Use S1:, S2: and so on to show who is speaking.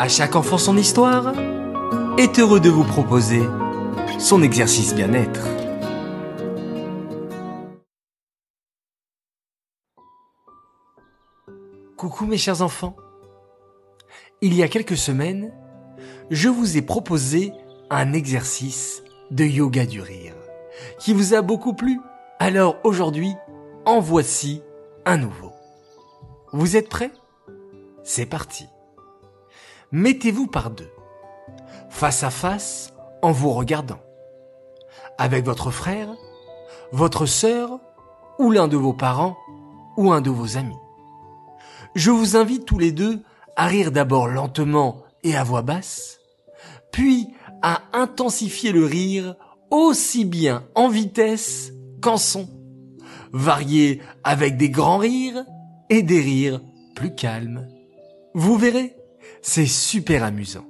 S1: À chaque enfant son histoire est heureux de vous proposer son exercice bien-être. Coucou mes chers enfants. Il y a quelques semaines, je vous ai proposé un exercice de yoga du rire qui vous a beaucoup plu. Alors aujourd'hui, en voici un nouveau. Vous êtes prêts? C'est parti. Mettez-vous par deux, face à face en vous regardant, avec votre frère, votre sœur ou l'un de vos parents ou un de vos amis. Je vous invite tous les deux à rire d'abord lentement et à voix basse, puis à intensifier le rire aussi bien en vitesse qu'en son, varié avec des grands rires et des rires plus calmes. Vous verrez, c'est super amusant.